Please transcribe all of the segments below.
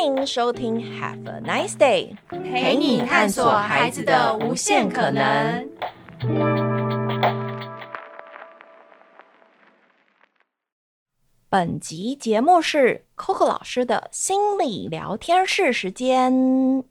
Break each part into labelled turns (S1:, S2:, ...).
S1: 欢迎收听 Have a Nice Day，
S2: 陪你探索孩子的无限可能。
S1: 本集节目是 Coco 老师的心理聊天室时间。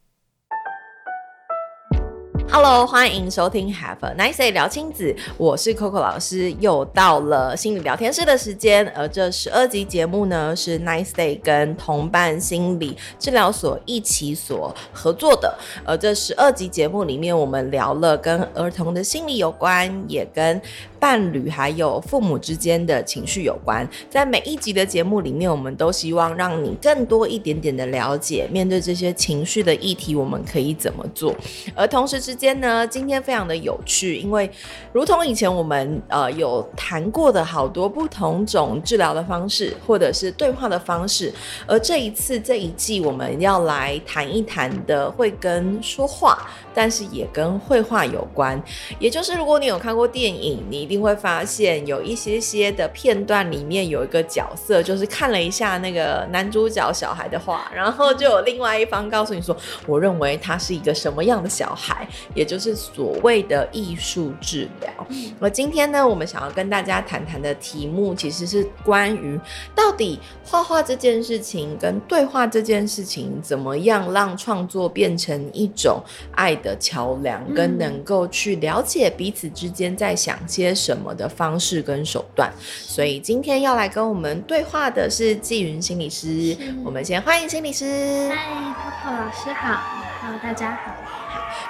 S1: Hello，欢迎收听 Have a Nice Day 聊亲子，我是 Coco 老师，又到了心理聊天室的时间。而这十二集节目呢，是 Nice Day 跟同伴心理治疗所一起所合作的。而这十二集节目里面，我们聊了跟儿童的心理有关，也跟伴侣还有父母之间的情绪有关。在每一集的节目里面，我们都希望让你更多一点点的了解，面对这些情绪的议题，我们可以怎么做。而同时之间呢，今天非常的有趣，因为如同以前我们呃有谈过的好多不同种治疗的方式，或者是对话的方式，而这一次这一季我们要来谈一谈的，会跟说话，但是也跟绘画有关。也就是如果你有看过电影，你定会发现有一些些的片段里面有一个角色，就是看了一下那个男主角小孩的画，然后就有另外一方告诉你说，我认为他是一个什么样的小孩。也就是所谓的艺术治疗。而今天呢，我们想要跟大家谈谈的题目，其实是关于到底画画这件事情跟对话这件事情，怎么样让创作变成一种爱的桥梁，跟能够去了解彼此之间在想些什么的方式跟手段。所以今天要来跟我们对话的是纪云心理师。我们先欢迎心理师。
S2: 嗨，Coco 老师好。好，大家好。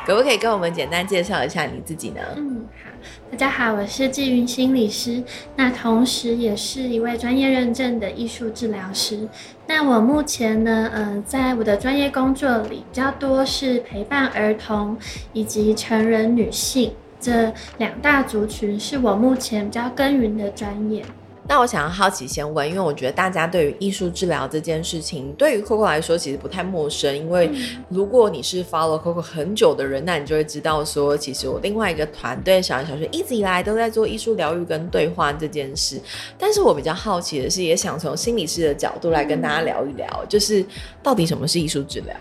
S1: 可不可以跟我们简单介绍一下你自己呢？
S2: 嗯，好，大家好，我是纪云心理师，那同时也是一位专业认证的艺术治疗师。那我目前呢，呃，在我的专业工作里，比较多是陪伴儿童以及成人女性这两大族群，是我目前比较耕耘的专业。
S1: 那我想要好奇先问，因为我觉得大家对于艺术治疗这件事情，对于 Coco 来说其实不太陌生。因为如果你是 follow Coco 很久的人，那你就会知道说，其实我另外一个团队小人小学一直以来都在做艺术疗愈跟对话这件事。但是我比较好奇的是，也想从心理师的角度来跟大家聊一聊，就是到底什么是艺术治疗？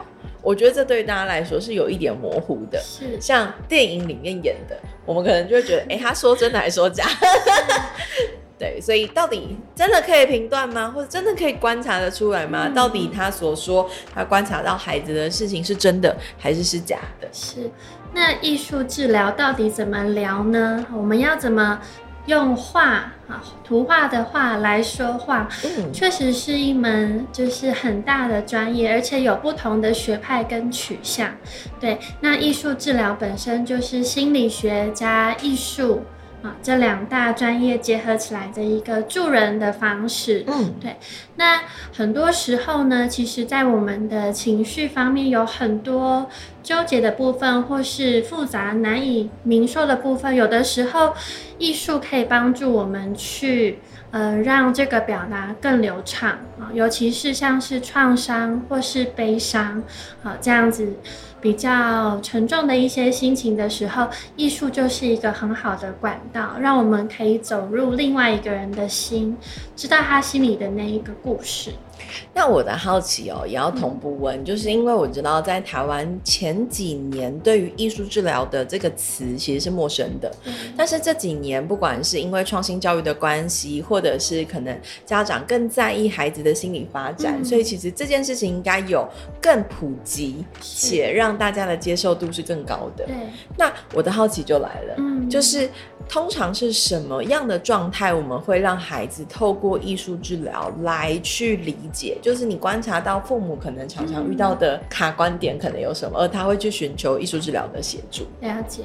S1: 我觉得这对于大家来说是有一点模糊的。是像电影里面演的，我们可能就会觉得，哎、欸，他说真的还是说假？对，所以到底真的可以评断吗？或者真的可以观察得出来吗？嗯、到底他所说他观察到孩子的事情是真的还是是假的？
S2: 是。那艺术治疗到底怎么聊呢？我们要怎么用画啊，图画的画来说话？嗯，确实是一门就是很大的专业，而且有不同的学派跟取向。对，那艺术治疗本身就是心理学加艺术。啊，这两大专业结合起来的一个助人的方式。嗯，对。那很多时候呢，其实，在我们的情绪方面有很多纠结的部分，或是复杂难以明说的部分。有的时候，艺术可以帮助我们去，呃，让这个表达更流畅啊。尤其是像是创伤或是悲伤，啊，这样子。比较沉重的一些心情的时候，艺术就是一个很好的管道，让我们可以走入另外一个人的心，知道他心里的那一个故事。
S1: 那我的好奇哦，也要同步问，嗯、就是因为我知道在台湾前几年对于艺术治疗的这个词其实是陌生的，嗯、但是这几年不管是因为创新教育的关系，或者是可能家长更在意孩子的心理发展，嗯、所以其实这件事情应该有更普及，且让大家的接受度是更高的。对，那我的好奇就来了，嗯，就是。通常是什么样的状态，我们会让孩子透过艺术治疗来去理解？就是你观察到父母可能常常遇到的卡观点可能有什么，而他会去寻求艺术治疗的协助。
S2: 了解。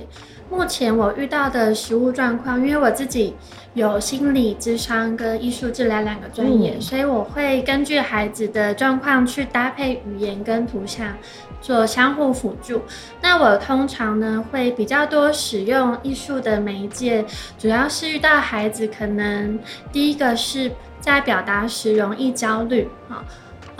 S2: 目前我遇到的实务状况，因为我自己有心理智商跟艺术治疗两个专业，嗯、所以我会根据孩子的状况去搭配语言跟图像。做相互辅助。那我通常呢会比较多使用艺术的媒介，主要是遇到孩子可能第一个是在表达时容易焦虑啊，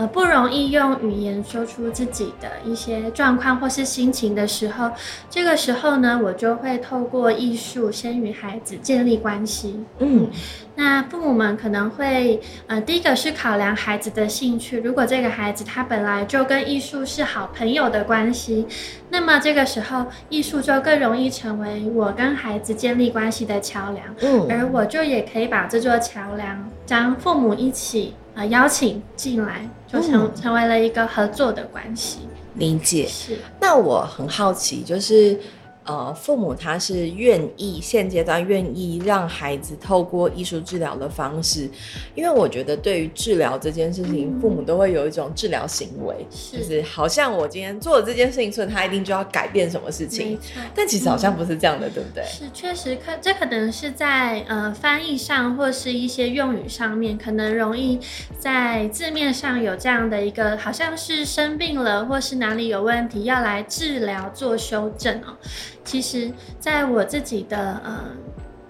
S2: 呃不容易用语言说出自己的一些状况或是心情的时候，这个时候呢，我就会透过艺术先与孩子建立关系。嗯。那父母们可能会，呃，第一个是考量孩子的兴趣。如果这个孩子他本来就跟艺术是好朋友的关系，那么这个时候艺术就更容易成为我跟孩子建立关系的桥梁。嗯，而我就也可以把这座桥梁将父母一起呃邀请进来，就成、嗯、成为了一个合作的关系。
S1: 理解。
S2: 是。
S1: 那我很好奇，就是。呃，父母他是愿意现阶段愿意让孩子透过艺术治疗的方式，因为我觉得对于治疗这件事情，嗯、父母都会有一种治疗行为，是就是好像我今天做了这件事情，所以他一定就要改变什么事情。但其实好像不是这样的，嗯、对不对？
S2: 是，确实可这可能是在呃翻译上或是一些用语上面，可能容易在字面上有这样的一个，好像是生病了或是哪里有问题要来治疗做修正哦。其实，在我自己的呃。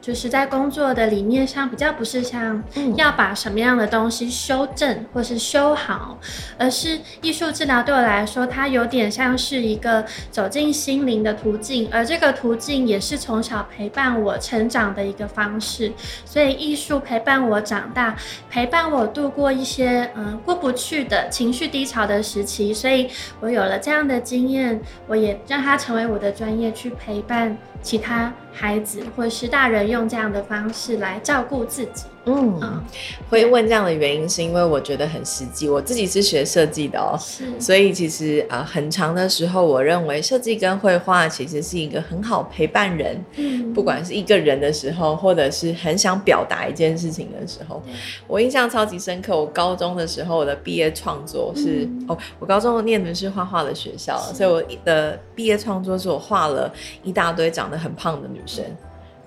S2: 就是在工作的理念上，比较不是像要把什么样的东西修正或是修好，而是艺术治疗对我来说，它有点像是一个走进心灵的途径，而这个途径也是从小陪伴我成长的一个方式。所以艺术陪伴我长大，陪伴我度过一些嗯、呃、过不去的情绪低潮的时期。所以我有了这样的经验，我也让它成为我的专业去陪伴。其他孩子或是大人用这样的方式来照顾自己。嗯，嗯，
S1: 会问这样的原因是因为我觉得很实际。我自己是学设计的哦，是，所以其实啊、呃，很长的时候，我认为设计跟绘画其实是一个很好陪伴人，嗯，不管是一个人的时候，或者是很想表达一件事情的时候，我印象超级深刻。我高中的时候，我的毕业创作是、嗯、哦，我高中念的是画画的学校，所以我的毕业创作是我画了一大堆长得很胖的女生。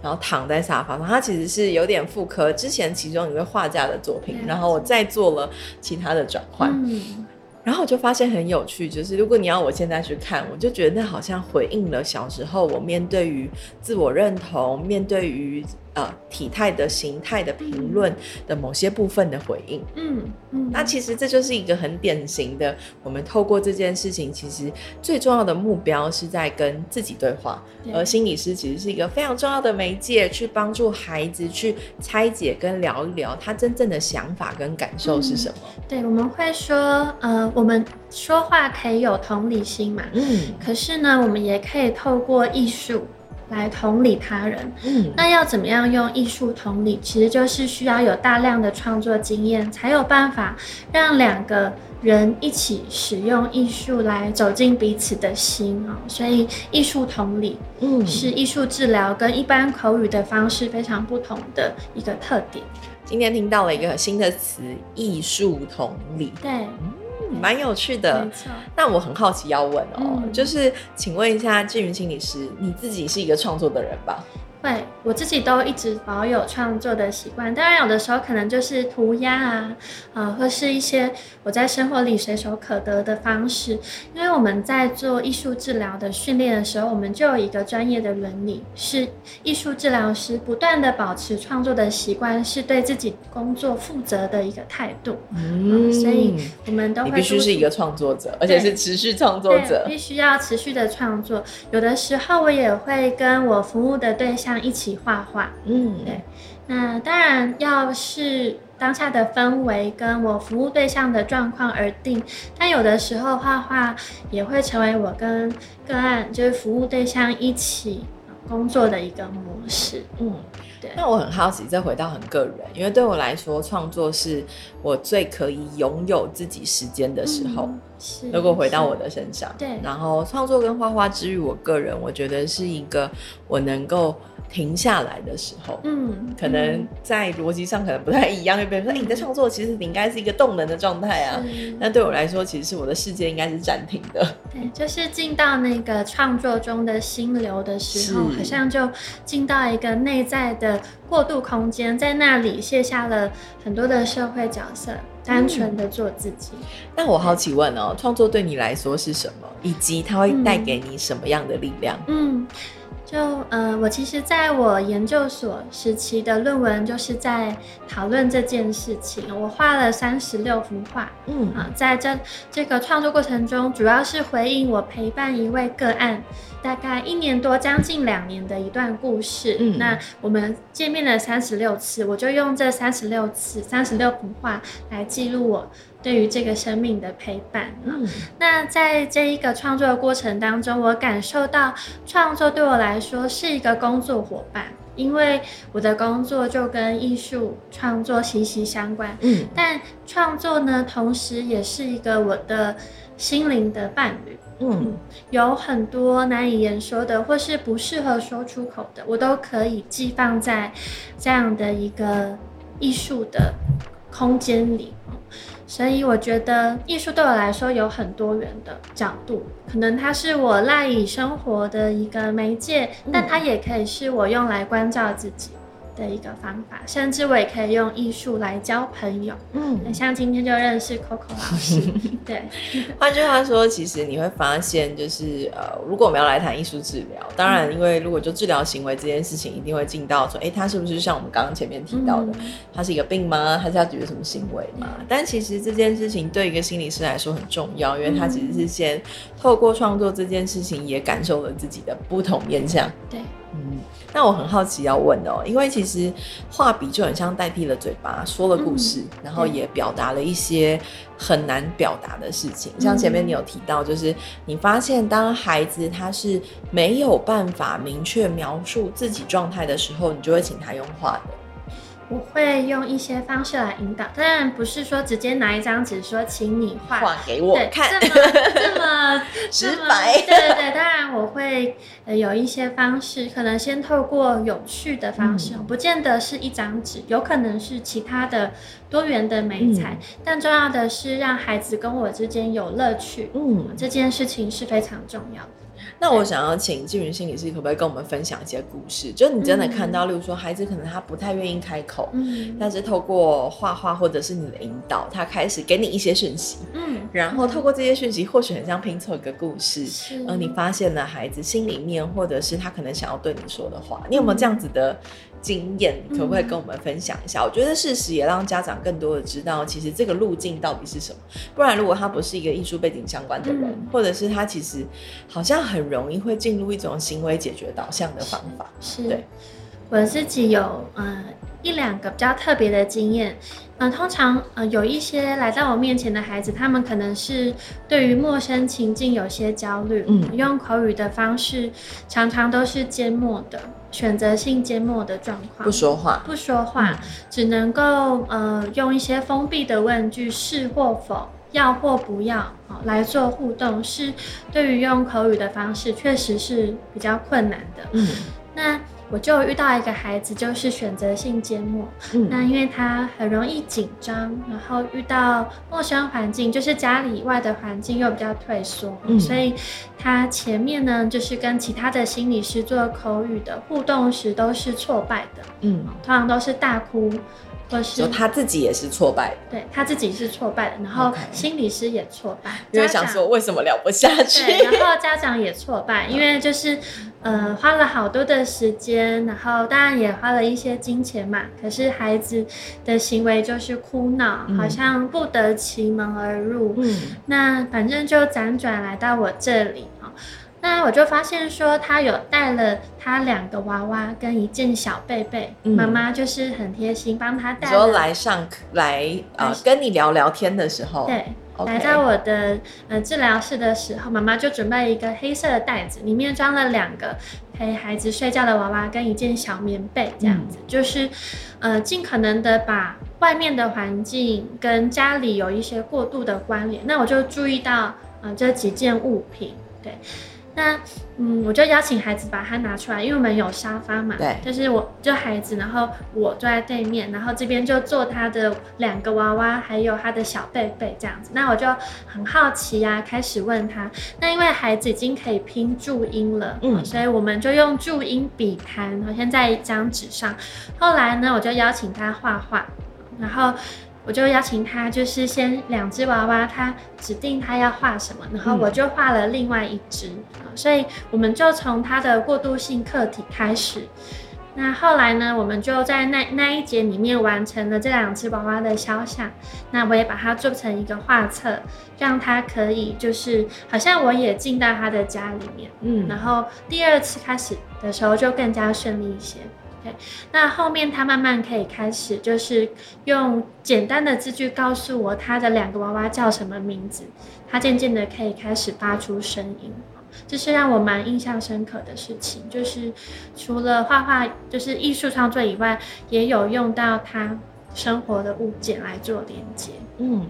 S1: 然后躺在沙发上，它其实是有点复刻之前其中一位画家的作品，然后我再做了其他的转换，嗯，然后我就发现很有趣，就是如果你要我现在去看，我就觉得那好像回应了小时候我面对于自我认同，面对于。呃，体态的形态的评论的某些部分的回应，嗯嗯，那其实这就是一个很典型的，我们透过这件事情，其实最重要的目标是在跟自己对话，而心理师其实是一个非常重要的媒介，去帮助孩子去拆解跟聊一聊他真正的想法跟感受是什么。
S2: 嗯、对，我们会说，呃，我们说话可以有同理心嘛，嗯，可是呢，我们也可以透过艺术。来同理他人，嗯，那要怎么样用艺术同理？其实就是需要有大量的创作经验，才有办法让两个人一起使用艺术来走进彼此的心啊。所以艺术同理，嗯，是艺术治疗跟一般口语的方式非常不同的一个特点。
S1: 今天听到了一个新的词——艺术同理，
S2: 对。
S1: 蛮有趣的，那我很好奇要问哦，嗯、就是请问一下志云心理师，你自己是一个创作的人吧？
S2: 对，我自己都一直保有创作的习惯，当然有的时候可能就是涂鸦啊，呃，或是一些我在生活里随手可得的方式。因为我们在做艺术治疗的训练的时候，我们就有一个专业的伦理，是艺术治疗师不断的保持创作的习惯，是对自己工作负责的一个态度。嗯，所以我们都
S1: 会必须是一个创作者，而且是持续创作者，
S2: 必须要持续的创作。有的时候我也会跟我服务的对象。一起画画，嗯，对。那当然要是当下的氛围跟我服务对象的状况而定，但有的时候画画也会成为我跟个案，就是服务对象一起工作的一个模式，嗯。对，
S1: 那我很好奇，再回到很个人，因为对我来说，创作是我最可以拥有自己时间的时候。嗯、是，如果回到我的身上，
S2: 对，
S1: 然后创作跟画画之于我个人，我觉得是一个我能够停下来的时候。嗯，可能在逻辑上可能不太一样，就比如说，哎，你的创作，其实你应该是一个动能的状态啊。那对我来说，其实是我的世界应该是暂停的。
S2: 对，就是进到那个创作中的心流的时候，好像就进到一个内在的。的过渡空间，在那里卸下了很多的社会角色，单纯的做自己。
S1: 那、嗯、我好奇问哦，创作对你来说是什么？以及它会带给你什么样的力量？
S2: 嗯，就呃，我其实在我研究所时期的论文就是在讨论这件事情。我画了三十六幅画，嗯啊，在这这个创作过程中，主要是回应我陪伴一位个案大概一年多，将近两年的一段故事。嗯，那我们见面了三十六次，我就用这三十六次、三十六幅画来记录我。对于这个生命的陪伴，嗯，那在这一个创作的过程当中，我感受到创作对我来说是一个工作伙伴，因为我的工作就跟艺术创作息息相关，嗯，但创作呢，同时也是一个我的心灵的伴侣，嗯，有很多难以言说的，或是不适合说出口的，我都可以寄放在这样的一个艺术的空间里。所以我觉得艺术对我来说有很多元的角度，可能它是我赖以生活的一个媒介，但它也可以是我用来关照自己。的一个方法，甚至我也可以用艺术来交朋友。嗯，像今天就认识 Coco 老师。对，
S1: 换句话说，其实你会发现，就是呃，如果我们要来谈艺术治疗，当然，因为如果就治疗行为这件事情，一定会进到说，哎、欸，他是不是像我们刚刚前面提到的，他、嗯、是一个病吗？还是要解决什么行为吗？但其实这件事情对一个心理师来说很重要，因为他其实是先透过创作这件事情，也感受了自己的不同面向。
S2: 对。
S1: 嗯，那我很好奇要问哦，因为其实画笔就很像代替了嘴巴，说了故事，嗯、然后也表达了一些很难表达的事情。像前面你有提到，就是你发现当孩子他是没有办法明确描述自己状态的时候，你就会请他用画的。
S2: 我会用一些方式来引导，当然不是说直接拿一张纸说，请你画。
S1: 画给我看，
S2: 这么 这么
S1: 直白。
S2: 对对对，当然我会呃有一些方式，可能先透过有趣的方式，嗯、不见得是一张纸，有可能是其他的多元的美材，嗯、但重要的是让孩子跟我之间有乐趣，嗯，这件事情是非常重要的。
S1: 那我想要请静云心理师可不可以跟我们分享一些故事？就你真的看到，例如说孩子可能他不太愿意开口，嗯，但是透过画画或者是你的引导，他开始给你一些讯息，嗯，然后透过这些讯息，或许很像拼凑一个故事，嗯，你发现了孩子心里面，或者是他可能想要对你说的话，你有没有这样子的？经验可不可以跟我们分享一下？嗯、我觉得事实也让家长更多的知道，其实这个路径到底是什么。不然，如果他不是一个艺术背景相关的人，嗯、或者是他其实好像很容易会进入一种行为解决导向的方法。
S2: 是，
S1: 对，
S2: 我自己有呃一两个比较特别的经验。嗯、呃，通常呃有一些来到我面前的孩子，他们可能是对于陌生情境有些焦虑，嗯，用口语的方式常常都是缄默的。选择性缄默的状况，
S1: 不说话，
S2: 不说话，嗯、只能够呃用一些封闭的问句，是或否，要或不要，哦，来做互动，是对于用口语的方式，确实是比较困难的。嗯，那。我就遇到一个孩子，就是选择性缄默。嗯，那因为他很容易紧张，然后遇到陌生环境，就是家里以外的环境又比较退缩，嗯，所以他前面呢，就是跟其他的心理师做口语的互动时都是挫败的。嗯，通常都是大哭。或是
S1: 说他自己也是挫败。的，
S2: 对，他自己是挫败的，然后心理师也挫败，
S1: 因为想说为什么聊不下去，
S2: 对，然后家长也挫败，因为就是呃花了好多的时间，然后当然也花了一些金钱嘛，可是孩子的行为就是哭闹，嗯、好像不得其门而入，嗯，那反正就辗转来到我这里。那我就发现说，他有带了他两个娃娃跟一件小被被，妈妈、嗯、就是很贴心帮他带。
S1: 说来上来呃跟你聊聊天的时候，
S2: 对，Okay. 来到我的呃治疗室的时候，妈妈就准备一个黑色的袋子，里面装了两个陪孩子睡觉的娃娃跟一件小棉被，这样子，嗯、就是呃尽可能的把外面的环境跟家里有一些过度的关联。那我就注意到呃这几件物品，对。那嗯，我就邀请孩子把它拿出来，因为我们有沙发嘛，对，就是我就孩子，然后我坐在对面，然后这边就坐他的两个娃娃，还有他的小贝贝这样子。那我就很好奇呀、啊，开始问他。那因为孩子已经可以拼注音了，嗯，所以我们就用注音笔谈，好像在一张纸上。后来呢，我就邀请他画画，然后。我就邀请他，就是先两只娃娃，他指定他要画什么，然后我就画了另外一只，嗯，所以我们就从他的过渡性课题开始。那后来呢，我们就在那那一节里面完成了这两只娃娃的肖像。那我也把它做成一个画册，让他可以就是好像我也进到他的家里面。嗯，然后第二次开始的时候就更加顺利一些。OK，那后面他慢慢可以开始就是用简单的字句告诉我他的两个娃娃叫什么名字。他渐渐的可以开始发出声音。这是让我蛮印象深刻的事情，就是除了画画，就是艺术创作以外，也有用到他生活的物件来做连接。
S1: 嗯，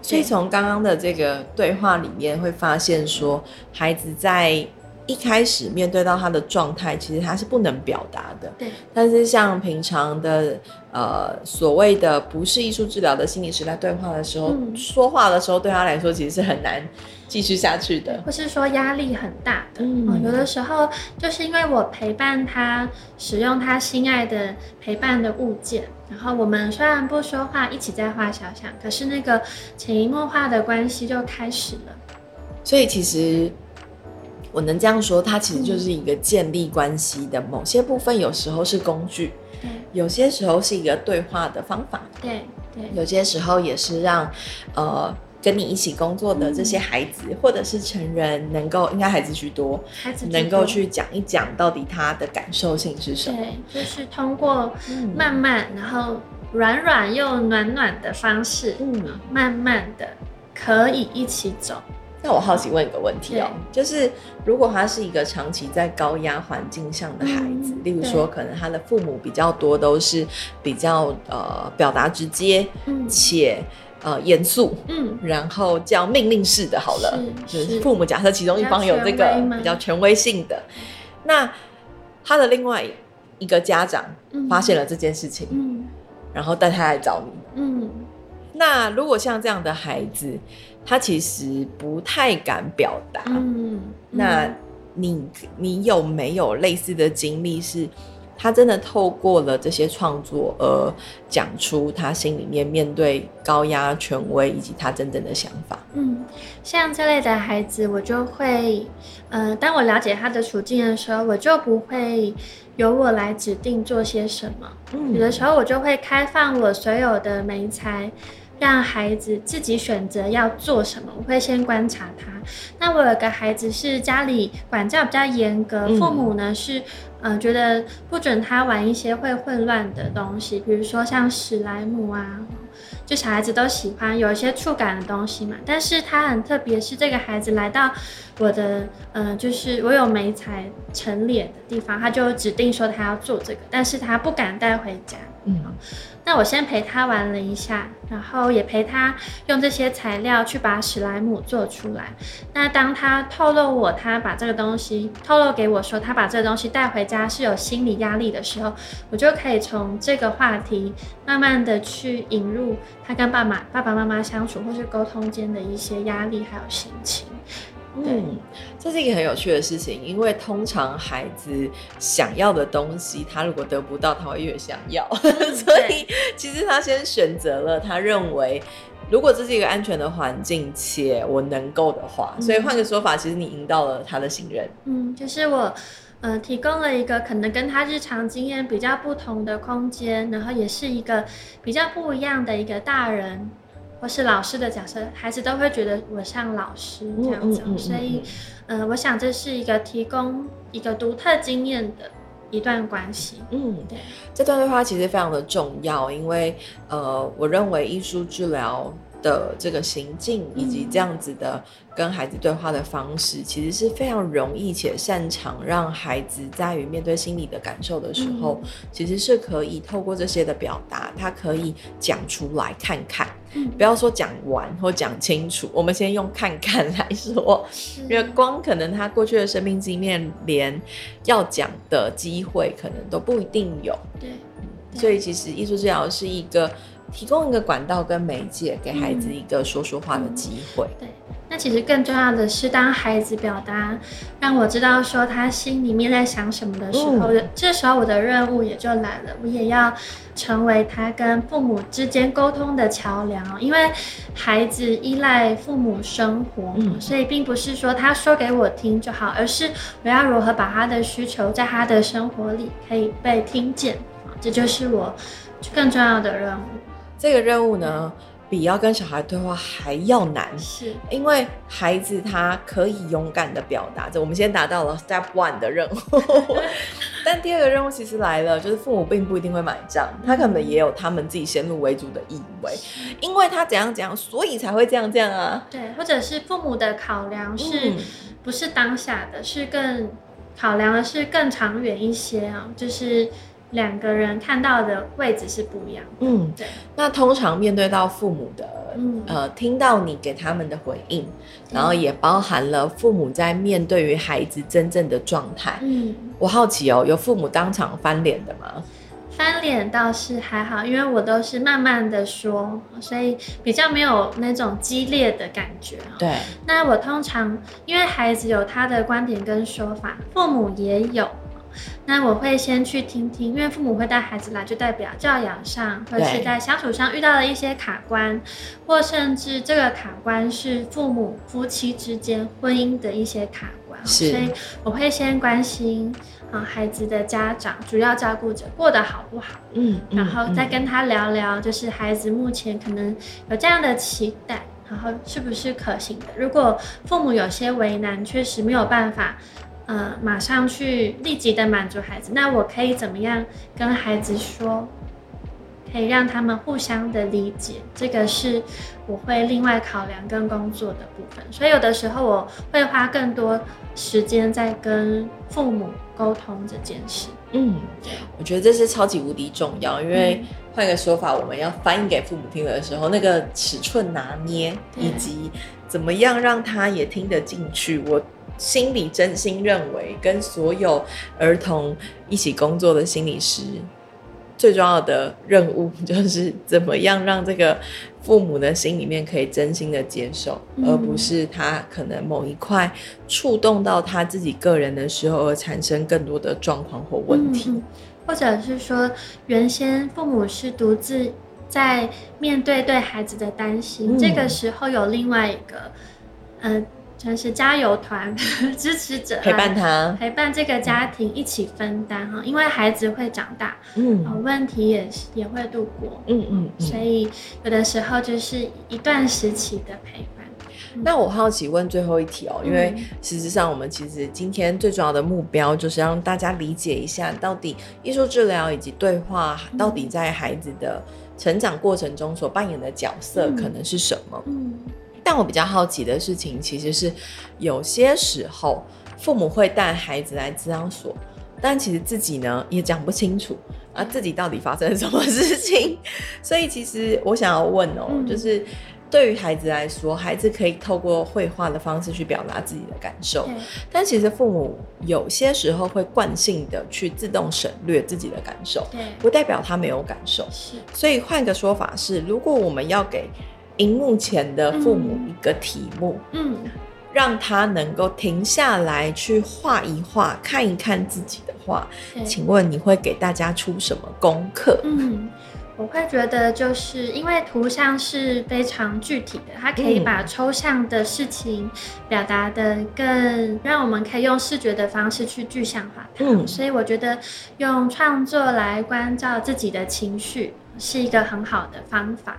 S1: 所以从刚刚的这个对话里面会发现，说孩子在一开始面对到他的状态，其实他是不能表达的。
S2: 对。
S1: 但是像平常的呃所谓的不是艺术治疗的心理师来对话的时候，嗯，说话的时候对他来说其实是很难。继续下去的，
S2: 或是说压力很大的。嗯，哦，有的时候就是因为我陪伴他使用他心爱的陪伴的物件，然后我们虽然不说话，一起在画肖像，可是那个潜移默化的关系就开始了。
S1: 所以其实我能这样说，它其实就是一个建立关系的某些部分，有时候是工具，对，有些时候是一个对话的方法，
S2: 对对，
S1: 有些时候也是让呃。跟你一起工作的这些孩子，嗯、或者是成人，能够应该孩子居多，
S2: 孩子
S1: 能够去讲一讲到底他的感受性是什么？
S2: 对，就是通过慢慢，嗯、然后软软又暖暖的方式，嗯，慢慢的可以一起走。
S1: 那我好奇问一个问题哦，就是如果他是一个长期在高压环境下的孩子，嗯、例如说可能他的父母比较多都是比较呃表达直接，嗯、且。呃，严肃，嗯，然后叫命令式的，好了，就是父母假设其中一方有这个比较权威性的，那他的另外一个家长发现了这件事情，嗯，然后带他来找你，嗯，那如果像这样的孩子，他其实不太敢表达，嗯，那你你有没有类似的经历是？他真的透过了这些创作而讲出他心里面面对高压权威以及他真正的想法。
S2: 嗯，像这类的孩子，我就会，呃，当我了解他的处境的时候，我就不会由我来指定做些什么。嗯，有的时候我就会开放我所有的媒材。让孩子自己选择要做什么，我会先观察他。那我有个孩子是家里管教比较严格，父母呢是，呃，觉得不准他玩一些会混乱的东西，比如说像史莱姆啊，就小孩子都喜欢有一些触感的东西嘛。但是他很特别，是这个孩子来到我的，呃，就是我有媒材成脸的地方，他就指定说他要做这个，但是他不敢带回家。嗯。那我先陪他玩了一下，然后也陪他用这些材料去把史莱姆做出来。那当他透露我他把这个东西透露给我说他把这个东西带回家是有心理压力的时候，我就可以从这个话题慢慢的去引入他跟爸妈爸爸妈妈相处或是沟通间的一些压力还有心情。
S1: 嗯，这是一个很有趣的事情，因为通常孩子想要的东西，他如果得不到，他会越想要，嗯、所以其实他先选择了他认为，如果这是一个安全的环境且我能够的话，嗯、所以换个说法，其实你赢到了他的信任。
S2: 嗯，就是我，呃，提供了一个可能跟他日常经验比较不同的空间，然后也是一个比较不一样的一个大人。我是老师的角色，孩子都会觉得我像老师这样子，嗯嗯嗯嗯、所以，呃，我想这是一个提供一个独特经验的一段关系。嗯，对，
S1: 这段对话其实非常的重要，因为，呃，我认为艺术治疗的这个行径以及这样子的跟孩子对话的方式，其实是非常容易且擅长让孩子在于面对心理的感受的时候，其实是可以透过这些的表达，他可以讲出来看看。不要说讲完或讲清楚，我们先用看看来说，因为光可能他过去的生命经验，连要讲的机会可能都不一定有。
S2: 对，
S1: 所以其实艺术治疗是一个。提供一个管道跟媒介，给孩子一个说说话的机会。
S2: 对。那其实更重要的是，当孩子表达让我知道说他心里面在想什么的时候，嗯、这时候我的任务也就来了，我也要成为他跟父母之间沟通的桥梁。因为孩子依赖父母生活，嗯、所以并不是说他说给我听就好，而是我要如何把他的需求在他的生活里可以被听见。这就是我更重要的任务。
S1: 这个任务呢，比要跟小孩对话还要难，
S2: 是
S1: 因为孩子他可以勇敢的表达。这我们先达到了 Step One 的任务，但第二个任务其实来了，就是父母并不一定会买账，他可能也有他们自己先入为主的意味，因为他怎样怎样，所以才会这样这样啊。
S2: 对，或者是父母的考量是不是当下的，是更考量的是更长远一些啊，就是。两个人看到的位置是不一样的。
S1: 嗯，对。那通常面对到父母的，嗯、呃，听到你给他们的回应，然后也包含了父母在面对于孩子真正的状态。嗯，我好奇哦，有父母当场翻脸的吗？
S2: 翻脸倒是还好，因为我都是慢慢的说，所以比较没有那种激烈的感觉。
S1: 对。那
S2: 我通常因为孩子有他的观点跟说法，父母也有。那我会先去听听，因为父母会带孩子来，就代表教养上或者是在相处上遇到了一些卡关，或甚至这个卡关是父母夫妻之间婚姻的一些卡
S1: 关，
S2: 所以我会先关心啊孩子的家长，主要照顾者过得好不好，
S1: 嗯，
S2: 然后再跟他聊聊，就是孩子目前可能有这样的期待，然后是不是可行的？如果父母有些为难，确实没有办法。呃，马上去立即的满足孩子，那我可以怎么样跟孩子说，可以让他们互相的理解？这个是我会另外考量跟工作的部分。所以有的时候我会花更多时间在跟父母沟通这件事。
S1: 嗯，我觉得这是超级无敌重要，因为换个说法，我们要翻译给父母听的时候，那个尺寸拿捏，以及怎么样让他也听得进去，我。心里真心认为，跟所有儿童一起工作的心理师，最重要的任务就是怎么样让这个父母的心里面可以真心的接受，嗯、而不是他可能某一块触动到他自己个人的时候，而产生更多的状况或问题，
S2: 嗯，或者是说，原先父母是独自在面对对孩子的担心，嗯、这个时候有另外一个，嗯、呃。算是加油团 支持者，
S1: 陪伴他，
S2: 陪伴这个家庭一起分担哈，因为孩子会长大，嗯，问题也是也会度过，
S1: 嗯嗯，
S2: 所以有的时候就是一段时期的陪伴。
S1: 那我好奇问最后一题哦，因为实际上我们其实今天最重要的目标就是让大家理解一下，到底艺术治疗以及对话到底在孩子的成长过程中所扮演的角色可能是什么？嗯。但我比较好奇的事情，其实是有些时候父母会带孩子来咨商所，但其实自己呢也讲不清楚啊，自己到底发生了什么事情。所以其实我想要问哦、喔，嗯、就是对于孩子来说，孩子可以透过绘画的方式去表达自己的感受，对但其实父母有些时候会惯性的去自动省略自己的感受，对不代表他没有感受。是，所以换个说法是，如果我们要给荧幕前的父母一个题目，嗯，嗯，让他能够停下来去画一画，看一看自己的画。请问你会给大家出什么功课？
S2: 嗯，我会觉得就是因为图像是非常具体的，它可以把抽象的事情表达的更让我们可以用视觉的方式去具象化它。嗯，所以我觉得用创作来关照自己的情绪是一个很好的方法。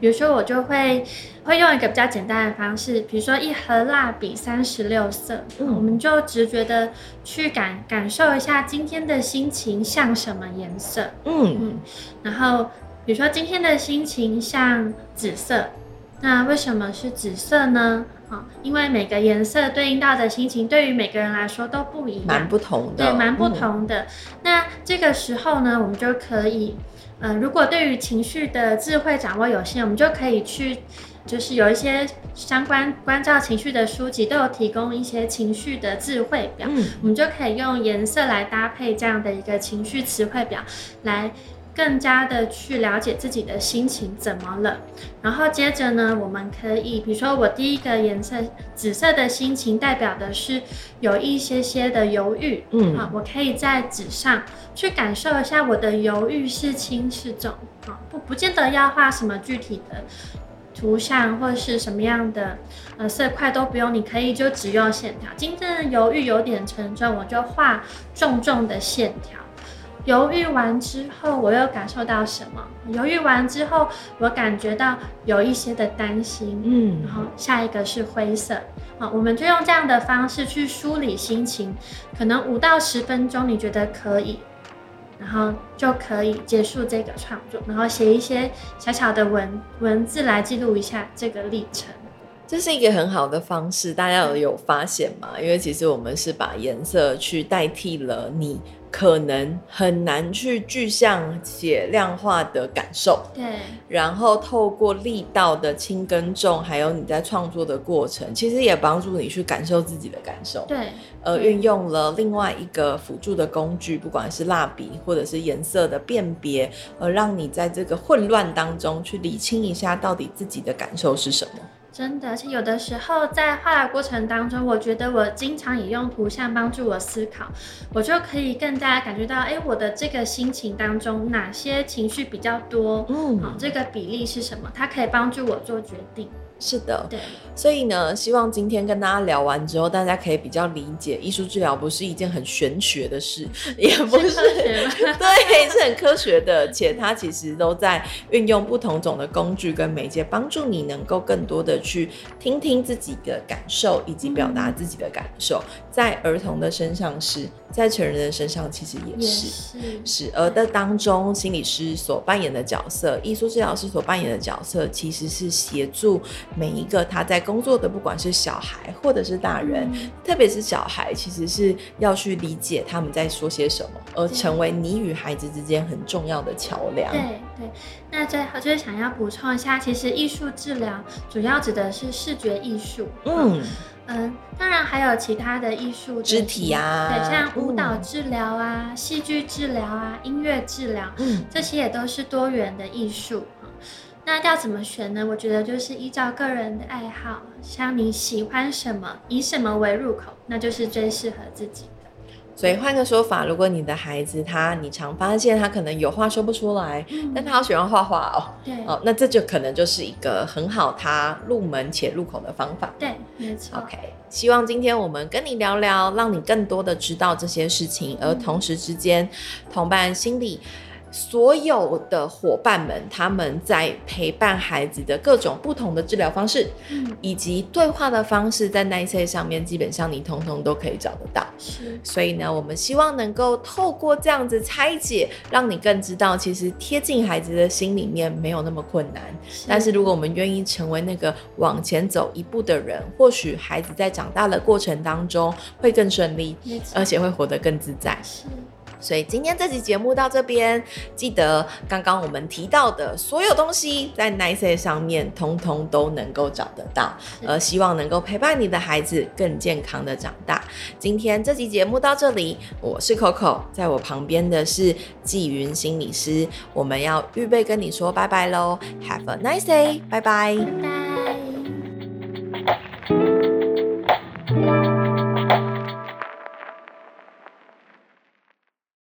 S2: 比如说，我就会会用一个比较简单的方式，比如说一盒蜡笔三十六色，嗯、我们就直觉的去感感受一下今天的心情像什么颜色，嗯嗯，然后比如说今天的心情像紫色，那为什么是紫色呢？啊，因为每个颜色对应到的心情，对于每个人来说都不一样，
S1: 蛮不同的，
S2: 对，蛮不同的。嗯、那这个时候呢，我们就可以。嗯、呃，如果对于情绪的智慧掌握有限，我们就可以去，就是有一些相关关照情绪的书籍都有提供一些情绪的智慧表，嗯、我们就可以用颜色来搭配这样的一个情绪词汇表，来更加的去了解自己的心情怎么了。然后接着呢，我们可以，比如说我第一个颜色紫色的心情代表的是有一些些的犹豫，嗯，啊，我可以在纸上去感受一下我的犹豫是轻是重，啊，不不见得要画什么具体的。图像或者是什么样的呃色块都不用，你可以就只用线条。今天犹豫有点沉重，我就画重重的线条。犹豫完之后，我又感受到什么？犹豫完之后，我感觉到有一些的担心。嗯，然后下一个是灰色。好，我们就用这样的方式去梳理心情，可能五到十分钟，你觉得可以？然后就可以结束这个创作，然后写一些小小的文文字来记录一下这个历程。
S1: 这是一个很好的方式，大家有有发现吗？因为其实我们是把颜色去代替了你。可能很难去具象且量化的感受，
S2: 对。
S1: 然后透过力道的轻跟重，还有你在创作的过程，其实也帮助你去感受自己的感受，
S2: 对。
S1: 呃，运用了另外一个辅助的工具，不管是蜡笔或者是颜色的辨别，呃让你在这个混乱当中去理清一下，到底自己的感受是什么。
S2: 真的，而且有的时候在画的过程当中，我觉得我经常也用图像帮助我思考，我就可以更加感觉到，哎，我的这个心情当中哪些情绪比较多，嗯，好，这个比例是什么？它可以帮助我做决定。
S1: 是的，
S2: 对，
S1: 所以呢，希望今天跟大家聊完之后，大家可以比较理解，艺术治疗不是一件很玄学的事，也不是，是 对，是很科学的，且它其实都在运用不同种的工具跟媒介，帮助你能够更多的去听听自己的感受，以及表达自己的感受，嗯、在儿童的身上是。在成人的身上，其实也是
S2: 也是，
S1: 是。而的当中，心理师所扮演的角色，艺术治疗师所扮演的角色，其实是协助每一个他在工作的，不管是小孩或者是大人，嗯、特别是小孩，其实是要去理解他们在说些什么，而成为你与孩子之间很重要的桥梁。
S2: 对对。那最后就是想要补充一下，其实艺术治疗主要指的是视觉艺术。嗯。嗯，当然还有其他的艺术
S1: 肢体啊，
S2: 对，像舞蹈治疗啊、戏剧治疗啊、音乐治疗，嗯，这些也都是多元的艺术。那要怎么选呢？我觉得就是依照个人的爱好，像你喜欢什么，以什么为入口，那就是最适合自己的。
S1: 所以换个说法，如果你的孩子他，你常发现他可能有话说不出来，嗯、但他好喜欢画画哦，
S2: 对，
S1: 哦，那这就可能就是一个很好他入门且入口的方法。
S2: 对，没错。
S1: OK，希望今天我们跟你聊聊，让你更多的知道这些事情，而同时之间同伴心理。所有的伙伴们，他们在陪伴孩子的各种不同的治疗方式，嗯，以及对话的方式，在 Nice 上面，基本上你通通都可以找得到。
S2: 是，
S1: 所以呢，我们希望能够透过这样子拆解，让你更知道，其实贴近孩子的心里面没有那么困难。是，但是如果我们愿意成为那个往前走一步的人，或许孩子在长大的过程当中会更顺利，而且会活得更自在。
S2: 是。
S1: 所以今天这集节目到这边，记得刚刚我们提到的所有东西，在 Nice 上面通通都能够找得到，呃，希望能够陪伴你的孩子更健康的长大。今天这集节目到这里，我是 Coco，在我旁边的是纪云心理师，我们要预备跟你说拜拜喽，Have a nice day，拜拜。